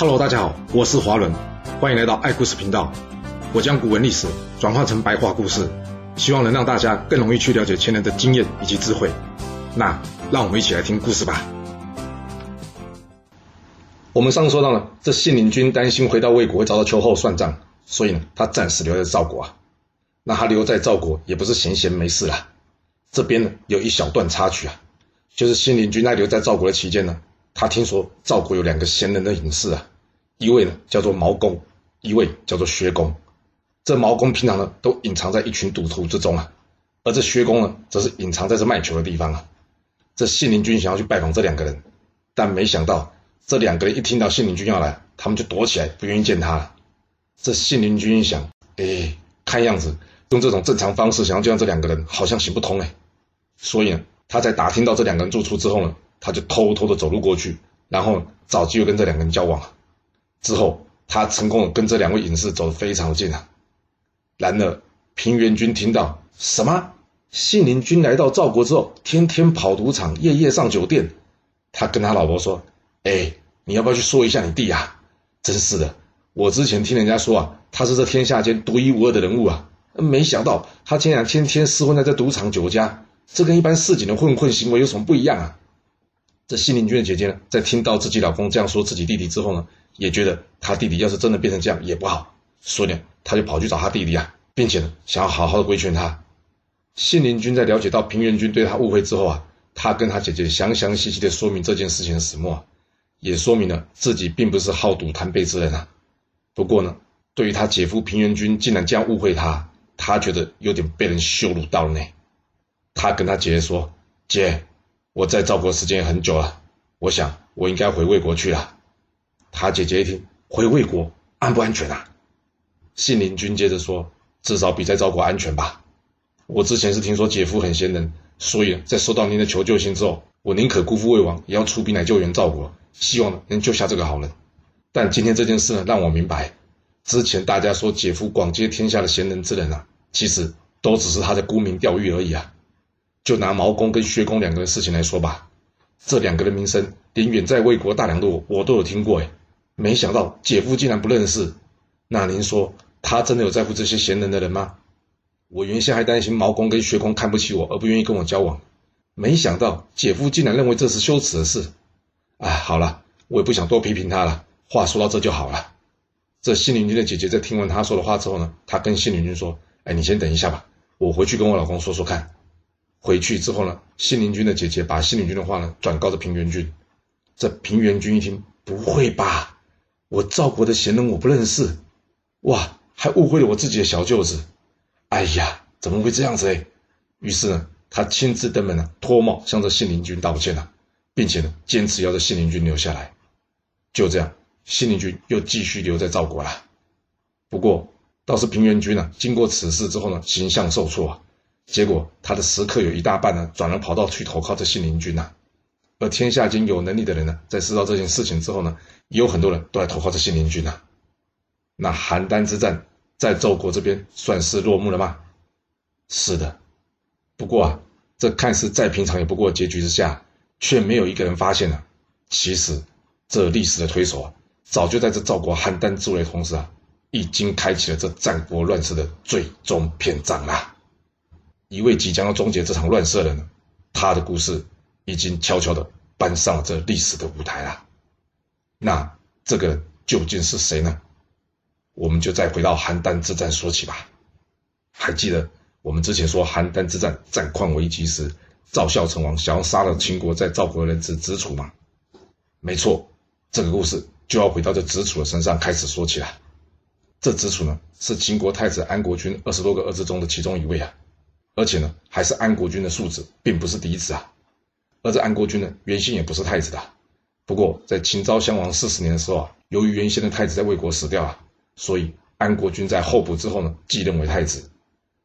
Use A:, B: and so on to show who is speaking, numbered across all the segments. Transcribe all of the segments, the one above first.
A: Hello，大家好，我是华伦，欢迎来到爱故事频道。我将古文历史转化成白话故事，希望能让大家更容易去了解前人的经验以及智慧。那让我们一起来听故事吧。我们上次说到了，这信陵君担心回到魏国会遭到秋后算账，所以呢，他暂时留在赵国啊。那他留在赵国也不是闲闲没事啦。这边呢，有一小段插曲啊，就是信陵君在留在赵国的期间呢。他听说赵国有两个贤能的隐士啊，一位呢叫做毛公，一位叫做薛公。这毛公平常呢都隐藏在一群赌徒之中啊，而这薛公呢则是隐藏在这卖球的地方啊。这信陵君想要去拜访这两个人，但没想到这两个人一听到信陵君要来，他们就躲起来，不愿意见他了。这信陵君一想，哎，看样子用这种正常方式想要见到这两个人好像行不通哎，所以呢，他在打听到这两个人住处之后呢。他就偷偷的走路过去，然后找机会跟这两个人交往。之后，他成功的跟这两位隐士走得非常近啊。然而，平原君听到什么信陵君来到赵国之后，天天跑赌场，夜夜上酒店，他跟他老婆说：“哎，你要不要去说一下你弟啊？真是的，我之前听人家说啊，他是这天下间独一无二的人物啊，没想到他竟然天天厮混在这赌场酒家，这跟一般市井的混混行为有什么不一样啊？”这信陵君的姐姐呢，在听到自己老公这样说自己弟弟之后呢，也觉得他弟弟要是真的变成这样也不好，所以呢，他就跑去找他弟弟啊，并且呢，想要好好的规劝他。信陵君在了解到平原君对他误会之后啊，他跟他姐姐详详细细的说明这件事情的始末，也说明了自己并不是好赌贪杯之人啊。不过呢，对于他姐夫平原君竟然这样误会他，他觉得有点被人羞辱到了呢。他跟他姐姐说：“姐。”我在赵国时间也很久了，我想我应该回魏国去了。他姐姐一听，回魏国安不安全啊？信陵君接着说，至少比在赵国安全吧。我之前是听说姐夫很贤能，所以在收到您的求救信之后，我宁可辜负魏王，也要出兵来救援赵国，希望能救下这个好人。但今天这件事呢，让我明白，之前大家说姐夫广接天下的贤能之人啊，其实都只是他在沽名钓誉而已啊。就拿毛公跟薛公两个人事情来说吧，这两个人名声连远在魏国大梁的我，我都有听过哎，没想到姐夫竟然不认识。那您说他真的有在乎这些贤能的人吗？我原先还担心毛公跟薛公看不起我而不愿意跟我交往，没想到姐夫竟然认为这是羞耻的事。哎，好了，我也不想多批评他了。话说到这就好了。这信陵君的姐姐在听完他说的话之后呢，她跟信陵君说：“哎，你先等一下吧，我回去跟我老公说说看。”回去之后呢，信陵君的姐姐把信陵君的话呢转告了平原君。这平原君一听，不会吧？我赵国的贤能我不认识，哇，还误会了我自己的小舅子。哎呀，怎么会这样子哎？于是呢，他亲自登门呢，脱帽向着信陵君道歉了，并且呢，坚持要这信陵君留下来。就这样，信陵君又继续留在赵国了。不过，倒是平原君呢，经过此事之后呢，形象受挫啊。结果他的食客有一大半呢，转而跑到去投靠这信陵君呐。而天下间有能力的人呢，在知道这件事情之后呢，也有很多人都来投靠这信陵君呢。那邯郸之战在赵国这边算是落幕了吗？是的。不过啊，这看似再平常也不过结局之下，却没有一个人发现呢、啊，其实这历史的推手啊，早就在这赵国邯郸之围同时啊，已经开启了这战国乱世的最终篇章啦。一位即将要终结这场乱世的人，他的故事已经悄悄的搬上了这历史的舞台了。那这个究竟是谁呢？我们就再回到邯郸之战说起吧。还记得我们之前说邯郸之战战况危急时，赵孝成王想要杀了秦国在赵国的人质子楚吗？没错，这个故事就要回到这子楚的身上开始说起了。这子楚呢，是秦国太子安国君二十多个儿子中的其中一位啊。而且呢，还是安国君的庶子，并不是嫡子啊。而这安国君呢，原先也不是太子的。不过在秦昭襄王四十年的时候啊，由于原先的太子在魏国死掉了，所以安国君在候补之后呢，继任为太子。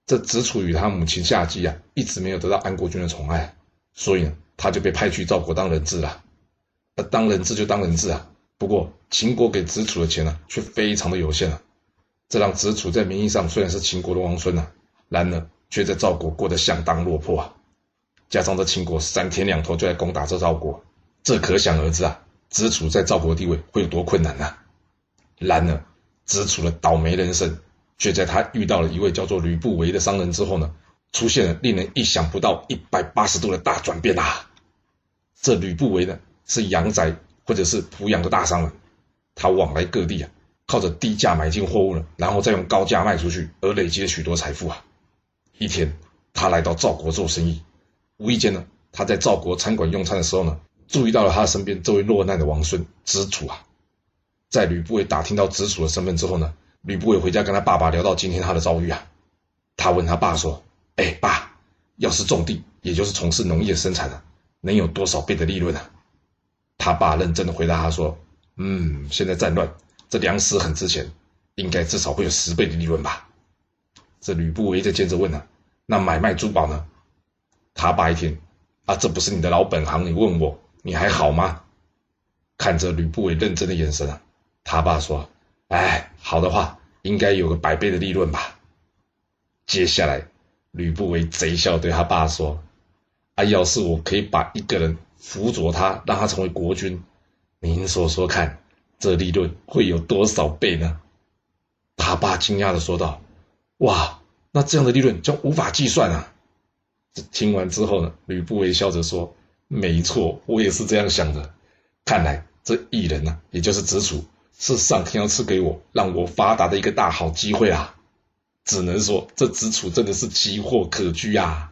A: 这子楚与他母亲夏姬啊，一直没有得到安国君的宠爱，所以呢，他就被派去赵国当人质了。那当人质就当人质啊，不过秦国给子楚的钱呢，却非常的有限啊。这让子楚在名义上虽然是秦国的王孙啊，然而。却在赵国过得相当落魄啊！加上这秦国三天两头就来攻打这赵国，这可想而知啊，子楚在赵国地位会有多困难呐、然而，子楚的倒霉人生，却在他遇到了一位叫做吕不韦的商人之后呢，出现了令人意想不到一百八十度的大转变啊！这吕不韦呢，是阳宅或者是濮阳的大商人，他往来各地啊，靠着低价买进货物呢，然后再用高价卖出去，而累积了许多财富啊。一天，他来到赵国做生意，无意间呢，他在赵国餐馆用餐的时候呢，注意到了他身边这位落难的王孙子楚啊。在吕不韦打听到子楚的身份之后呢，吕不韦回家跟他爸爸聊到今天他的遭遇啊。他问他爸说：“哎，爸，要是种地，也就是从事农业生产的，能有多少倍的利润啊？”他爸认真的回答他说：“嗯，现在战乱，这粮食很值钱，应该至少会有十倍的利润吧。”这吕不韦就接着问了：“那买卖珠宝呢？”他爸一听，啊，这不是你的老本行，你问我，你还好吗？看着吕不韦认真的眼神啊，他爸说：“哎，好的话，应该有个百倍的利润吧。”接下来，吕不韦贼笑对他爸说：“啊，要是我可以把一个人辅佐他，让他成为国君，您说说看，这利润会有多少倍呢？”他爸惊讶的说道。哇，那这样的利润将无法计算啊！听完之后呢，吕不韦笑着说：“没错，我也是这样想的。看来这异人呢、也就是子楚，是上天要赐给我让我发达的一个大好机会啊！只能说这子楚真的是奇货可居啊！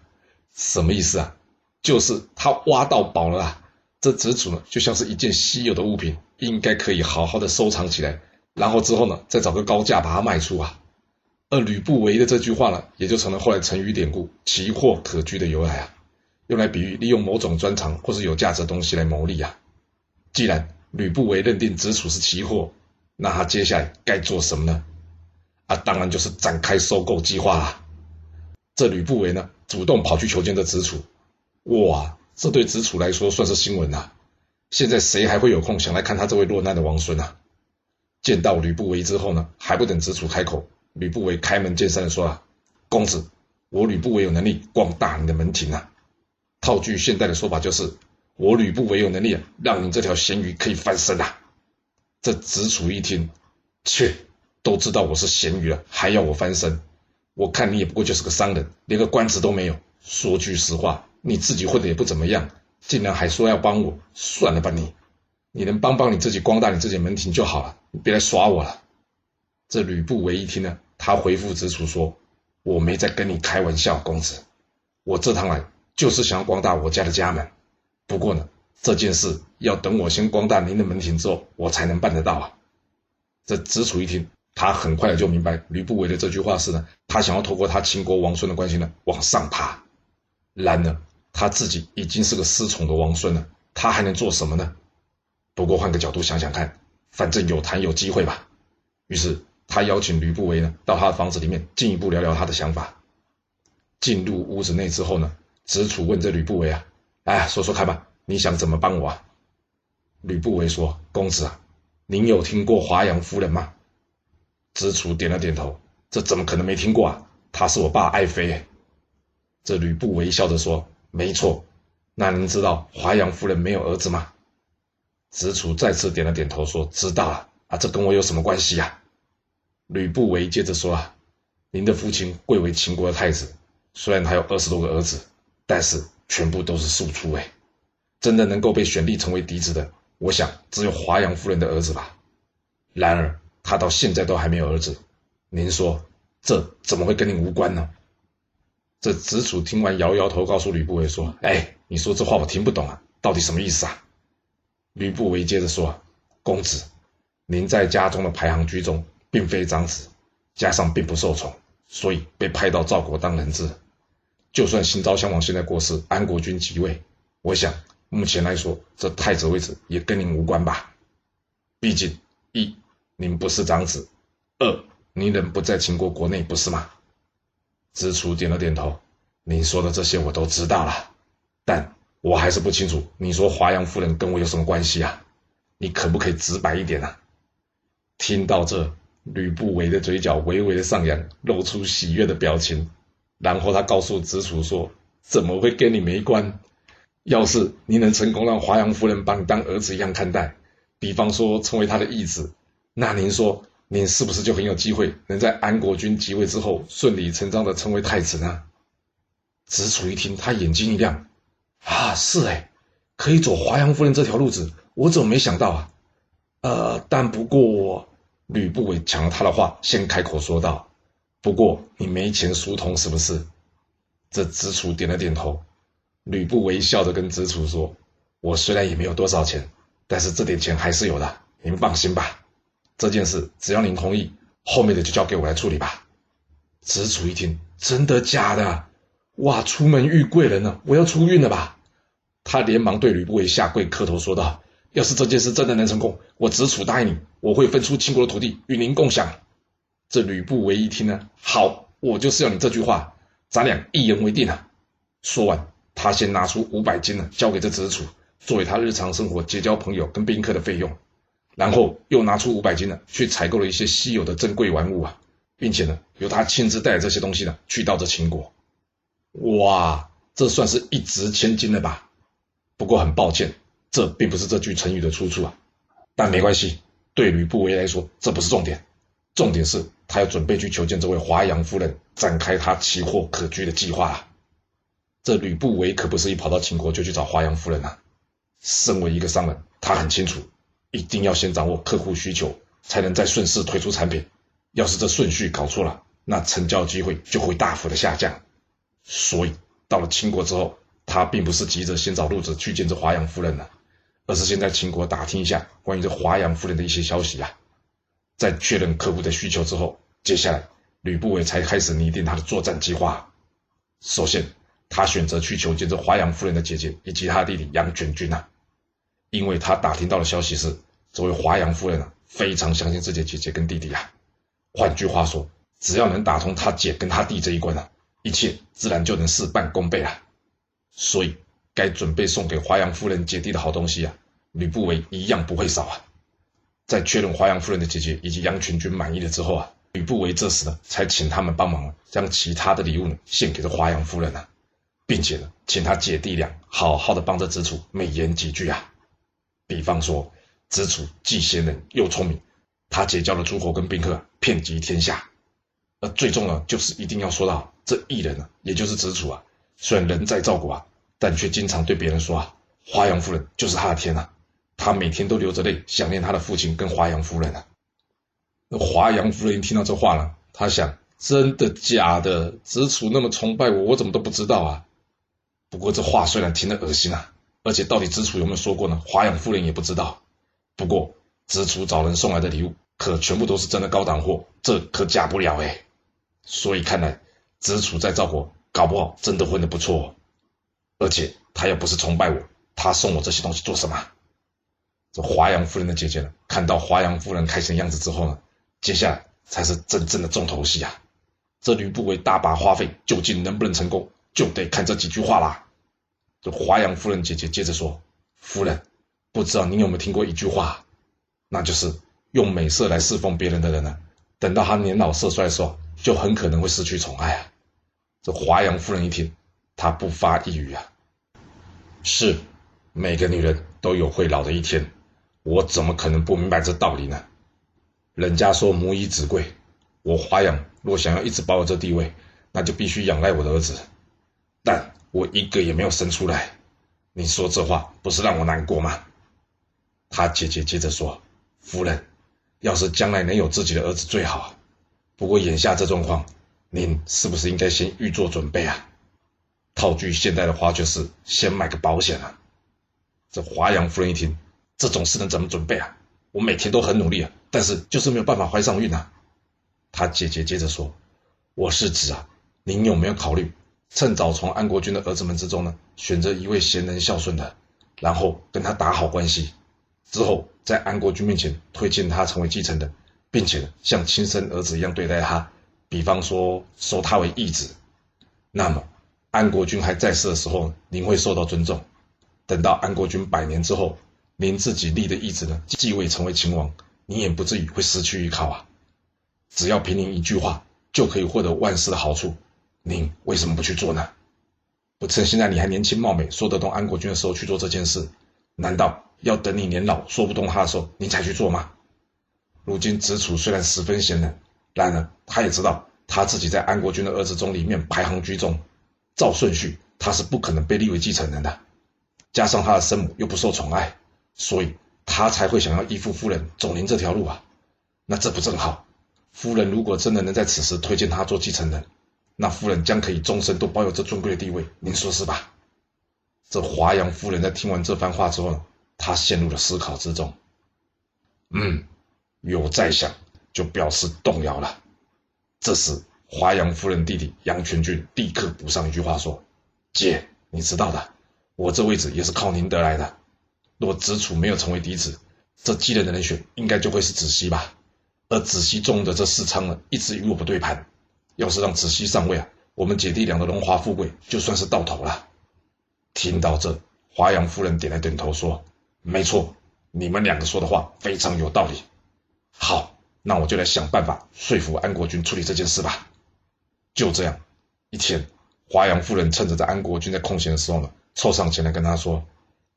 A: 什么意思啊？就是他挖到宝了啊！这子楚呢，就像是一件稀有的物品，应该可以好好的收藏起来，然后之后呢，再找个高价把它卖出啊！”而吕不韦的这句话呢，也就成了后来成语典故“奇货可居”的由来啊，用来比喻利用某种专长或是有价值的东西来牟利啊。既然吕不韦认定子楚是奇货，那他接下来该做什么呢？啊，当然就是展开收购计划啊。这吕不韦呢，主动跑去求见这子楚，哇，这对子楚来说算是新闻呐。现在谁还会有空想来看他这位落难的王孙啊？见到吕不韦之后呢，还不等子楚开口。吕不韦开门见山的说：“啊，公子，我吕不韦有能力光大你的门庭啊。套句现代的说法就是，我吕不韦有能力啊，让你这条咸鱼可以翻身啊。”这子楚一听，切，都知道我是咸鱼了，还要我翻身？我看你也不过就是个商人，连个官职都没有。说句实话，你自己混的也不怎么样，竟然还说要帮我，算了吧你，你能帮帮你自己，光大你自己门庭就好了，你别来耍我了。这吕不韦一听呢，他回复子楚说：“我没在跟你开玩笑，公子，我这趟来就是想要光大我家的家门。不过呢，这件事要等我先光大您的门庭之后，我才能办得到啊。”这子楚一听，他很快就明白吕不韦的这句话是呢，他想要透过他秦国王孙的关系呢往上爬。然而他自己已经是个失宠的王孙了，他还能做什么呢？不过换个角度想想看，反正有谈有机会吧。于是。他邀请吕不韦呢到他的房子里面进一步聊聊他的想法。进入屋子内之后呢，子楚问这吕不韦啊，哎，说说看吧，你想怎么帮我啊？吕不韦说：“公子啊，您有听过华阳夫人吗？”子楚点了点头，这怎么可能没听过啊？她是我爸爱妃。这吕不韦笑着说：“没错，那您知道华阳夫人没有儿子吗？”子楚再次点了点头，说：“知道了啊，这跟我有什么关系呀？”吕不韦接着说：“啊，您的父亲贵为秦国的太子，虽然他有二十多个儿子，但是全部都是庶出。哎，真的能够被选立成为嫡子的，我想只有华阳夫人的儿子吧。然而他到现在都还没有儿子，您说这怎么会跟您无关呢？”这子楚听完摇摇头，告诉吕不韦说：“哎，你说这话我听不懂啊，到底什么意思啊？”吕不韦接着说：“公子，您在家中的排行居中。”并非长子，加上并不受宠，所以被派到赵国当人质。就算新昭襄王现在过世，安国君即位，我想目前来说，这太子位置也跟您无关吧？毕竟一，您不是长子；二，您人不在秦国国内，不是吗？子楚点了点头。您说的这些我都知道了，但我还是不清楚，你说华阳夫人跟我有什么关系啊？你可不可以直白一点啊？听到这。吕不韦的嘴角微微的上扬，露出喜悦的表情，然后他告诉子楚说：“怎么会跟你没关？要是你能成功让华阳夫人把你当儿子一样看待，比方说成为他的义子，那您说，您是不是就很有机会能在安国君即位之后顺理成章的成为太子呢？子楚一听，他眼睛一亮，啊，是哎，可以走华阳夫人这条路子，我怎么没想到啊？呃，但不过，吕不韦抢了他的话，先开口说道：“不过你没钱疏通是不是？”这子楚点了点头。吕不韦笑着跟子楚说：“我虽然也没有多少钱，但是这点钱还是有的，您放心吧。”这件事只要您同意，后面的就交给我来处理吧。子楚一听，真的假的？哇，出门遇贵人了，我要出运了吧？他连忙对吕不韦下跪磕头说道：“要是这件事真的能成功，我子楚答应你，我会分出秦国的土地与您共享。”这吕不韦一听呢，好，我就是要你这句话，咱俩一言为定啊。说完，他先拿出五百金呢，交给这子楚，作为他日常生活结交朋友跟宾客的费用。然后又拿出五百金呢，去采购了一些稀有的珍贵玩物啊，并且呢，由他亲自带着这些东西呢，去到这秦国。哇，这算是一掷千金了吧？不过很抱歉，这并不是这句成语的出处啊。但没关系，对吕不韦来说，这不是重点，重点是他要准备去求见这位华阳夫人，展开他奇货可居的计划啊。这吕不韦可不是一跑到秦国就去找华阳夫人啊。身为一个商人，他很清楚。一定要先掌握客户需求，才能再顺势推出产品。要是这顺序搞错了，那成交机会就会大幅的下降。所以到了秦国之后，他并不是急着先找路子去见这华阳夫人了，而是先在秦国打听一下关于这华阳夫人的一些消息啊。在确认客户的需求之后，接下来吕不韦才开始拟定他的作战计划。首先，他选择去求见这华阳夫人的姐姐以及他的弟弟杨泉君啊。因为他打听到的消息是，这位华阳夫人啊，非常相信自己的姐姐跟弟弟啊。换句话说，只要能打通他姐跟他弟这一关啊，一切自然就能事半功倍了。所以，该准备送给华阳夫人姐弟的好东西啊，吕不韦一样不会少啊。在确认华阳夫人的姐姐以及杨群君满意了之后啊，吕不韦这时呢，才请他们帮忙将其他的礼物呢献给这华阳夫人啊，并且呢，请他姐弟俩好好的帮着子楚美言几句啊。比方说，子楚既贤能又聪明，他结交了诸侯跟宾客遍及天下。而最重要就是一定要说到这一人呢，也就是子楚啊，虽然人在赵国啊，但却经常对别人说啊，华阳夫人就是他的天啊，他每天都流着泪想念他的父亲跟华阳夫人啊。那华阳夫人一听到这话呢，他想：真的假的？子楚那么崇拜我，我怎么都不知道啊？不过这话虽然听得恶心啊。而且到底子楚有没有说过呢？华阳夫人也不知道。不过子楚找人送来的礼物可全部都是真的高档货，这可假不了哎。所以看来子楚在赵国搞不好真的混得不错。而且他又不是崇拜我，他送我这些东西做什么？这华阳夫人的姐姐呢？看到华阳夫人开心的样子之后呢，接下来才是真正的重头戏啊！这吕不韦大把花费，究竟能不能成功，就得看这几句话啦。这华阳夫人姐姐接着说：“夫人，不知道您有没有听过一句话，那就是用美色来侍奉别人的人呢，等到他年老色衰的时候，就很可能会失去宠爱啊。”这华阳夫人一听，她不发一语啊。是，每个女人都有会老的一天，我怎么可能不明白这道理呢？人家说母以子贵，我华阳若想要一直保有这地位，那就必须仰赖我的儿子，但。我一个也没有生出来，你说这话不是让我难过吗？他姐姐接着说：“夫人，要是将来能有自己的儿子最好，不过眼下这状况，您是不是应该先预做准备啊？套句现代的话就是先买个保险啊。”这华阳夫人一听，这种事能怎么准备啊？我每天都很努力啊，但是就是没有办法怀上孕啊。他姐姐接着说：“我是指啊，您有没有考虑？”趁早从安国君的儿子们之中呢，选择一位贤能孝顺的，然后跟他打好关系，之后在安国君面前推荐他成为继承的，并且像亲生儿子一样对待他，比方说收他为义子。那么安国君还在世的时候，您会受到尊重；等到安国君百年之后，您自己立的义子呢，继位成为秦王，您也不至于会失去依靠啊。只要凭您一句话，就可以获得万世的好处。您为什么不去做呢？不趁现在你还年轻貌美，说得动安国君的时候去做这件事？难道要等你年老说不动他的时候，你才去做吗？如今子楚虽然十分贤能，然而他也知道他自己在安国君的儿子中里面排行居中，照顺序他是不可能被立为继承人的。加上他的生母又不受宠爱，所以他才会想要依附夫人走您这条路啊。那这不正好？夫人如果真的能在此时推荐他做继承人，那夫人将可以终身都保有这尊贵的地位，您说是吧？这华阳夫人在听完这番话之后，她陷入了思考之中。嗯，有在想，就表示动摇了。这时，华阳夫人弟弟杨全军立刻补上一句话说：“姐，你知道的，我这位置也是靠您得来的。若子楚没有成为嫡子，这继任的人选应该就会是子熙吧？而子熙中的这四昌呢，一直与我不对盘。要是让子熙上位啊，我们姐弟俩的荣华富贵就算是到头了。”听到这，华阳夫人点了点头，说：“没错，你们两个说的话非常有道理。好，那我就来想办法说服安国君处理这件事吧。”就这样，一天，华阳夫人趁着在安国君在空闲的时候呢，凑上前来跟他说：“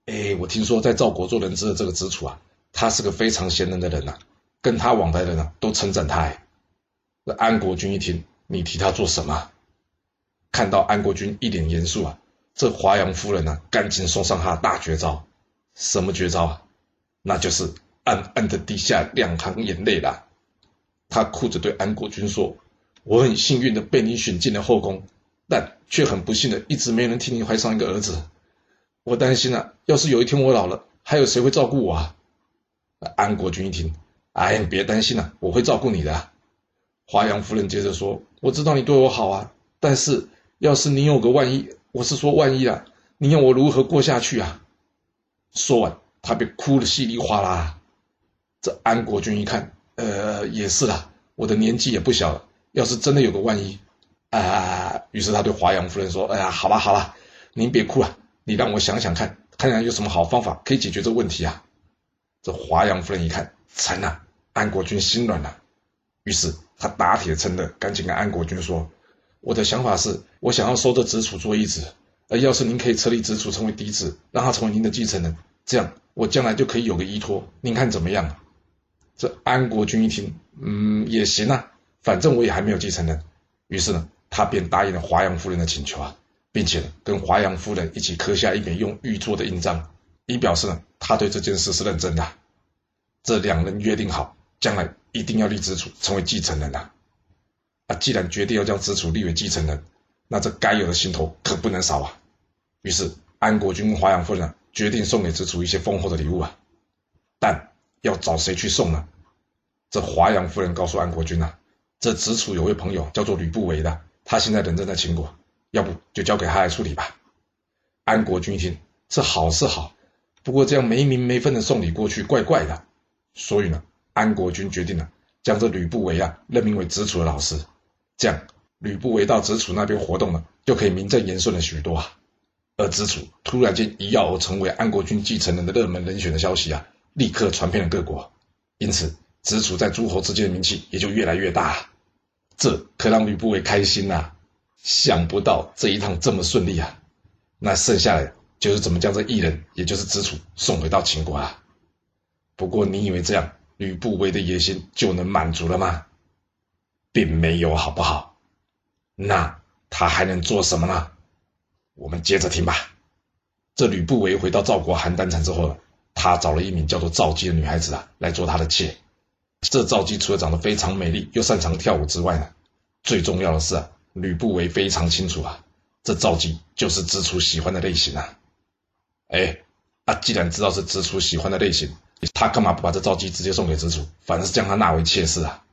A: 哎，我听说在赵国做人质的这个子楚啊，他是个非常贤能的人呐、跟他往来的人啊都称赞他。”哎，那安国君一听，你提他做什么？看到安国君一脸严肃啊。这华阳夫人呢、啊，赶紧送上他大绝招，什么绝招啊？那就是暗暗的滴下两行眼泪啦。她哭着对安国君说：“我很幸运的被你选进了后宫，但却很不幸的一直没能替你怀上一个儿子。我担心啊，要是有一天我老了，还有谁会照顾我啊？”安国君一听，哎，你别担心了、啊，我会照顾你的。华阳夫人接着说：“我知道你对我好啊，但是要是你有个万一……”我是说，万一啊，你要我如何过下去啊？说完，他便哭得稀里哗啦。这安国君一看，呃，也是啦，我的年纪也不小了，要是真的有个万一，啊，于是他对华阳夫人说：“哎呀，好吧，好吧，您别哭了，你让我想想看，看看有什么好方法可以解决这问题啊。”这华阳夫人一看，惨了，安国君心软了，于是他打铁趁热，赶紧跟安国君说。我的想法是，我想要收这子楚做义子，而要是您可以册立子楚成为嫡子，让他成为您的继承人，这样我将来就可以有个依托，您看怎么样？这安国君一听，嗯，也行啊，反正我也还没有继承人。于是呢，他便答应了华阳夫人的请求啊，并且跟华阳夫人一起刻下一枚用玉做的印章，以表示呢他对这件事是认真的。这两人约定好，将来一定要立子楚成为继承人啊。啊，既然决定要将子楚立为继承人，那这该有的心头可不能少啊。于是安国君跟华阳夫人决定送给子楚一些丰厚的礼物啊。但要找谁去送呢？这华阳夫人告诉安国君啊，这子楚有位朋友叫做吕不韦的，他现在人正在秦国，要不就交给他来处理吧。安国君一听，这好是好，不过这样没名没分的送礼过去，怪怪的。所以呢，安国君决定了将这吕不韦啊任命为子楚的老师。这样，吕不韦到子楚那边活动呢，就可以名正言顺了许多啊。而子楚突然间一跃而成为安国君继承人的热门人选的消息啊，立刻传遍了各国。因此，子楚在诸侯之间的名气也就越来越大。这可让吕不韦开心呐、想不到这一趟这么顺利啊！那剩下的就是怎么将这异人，也就是子楚送回到秦国啊。不过，你以为这样吕不韦的野心就能满足了吗？并没有，好不好？那他还能做什么呢？我们接着听吧。这吕不韦回到赵国邯郸城之后，他找了一名叫做赵姬的女孩子啊来做他的妾。这赵姬除了长得非常美丽，又擅长跳舞之外呢，最重要的是啊，吕不韦非常清楚啊，这赵姬就是子楚喜欢的类型啊。哎，啊，既然知道是子楚喜欢的类型，他干嘛不把这赵姬直接送给子楚，反而是将她纳为妾室啊？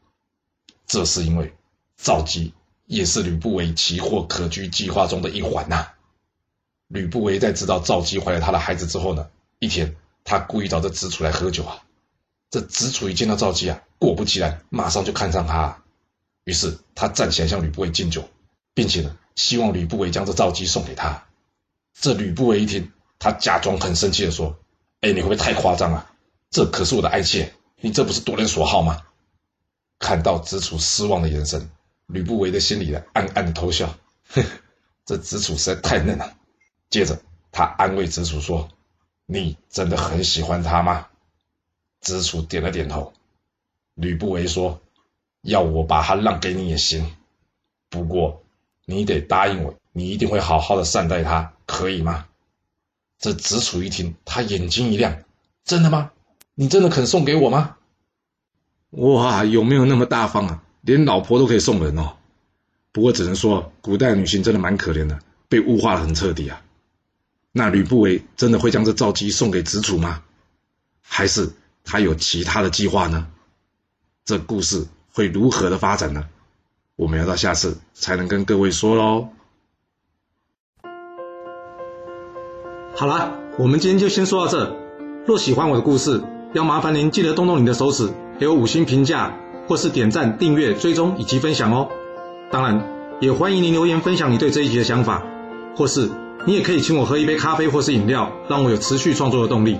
A: 这是因为赵姬也是吕不韦奇货可居计划中的一环呐、吕不韦在知道赵姬怀了他的孩子之后呢，一天他故意找这子楚来喝酒啊。这子楚一见到赵姬啊，果不其然，马上就看上他。于是他站起来向吕不韦敬酒，并且呢，希望吕不韦将这赵姬送给他。这吕不韦一听，他假装很生气的说：“哎，你会不会太夸张了？这可是我的爱妾，你这不是夺人所好吗？”看到子楚失望的眼神，吕不韦的心里呢暗暗的偷笑，呵，这子楚实在太嫩了。接着他安慰子楚说：“你真的很喜欢他吗？”子楚点了点头。吕不韦说：“要我把他让给你也行，不过你得答应我，你一定会好好的善待他，可以吗？”这子楚一听，他眼睛一亮：“真的吗？你真的肯送给我吗？”哇，有没有那么大方啊？连老婆都可以送人哦。不过只能说，古代女性真的蛮可怜的，被物化得很彻底啊。那吕不韦真的会将这赵姬送给子楚吗？还是他有其他的计划呢？这故事会如何的发展呢？我们要到下次才能跟各位说喽。好啦，我们今天就先说到这。若喜欢我的故事，要麻烦您记得动动你的手指，给我五星评价，或是点赞、订阅、追踪以及分享哦。当然，也欢迎您留言分享你对这一集的想法，或是你也可以请我喝一杯咖啡或是饮料，让我有持续创作的动力。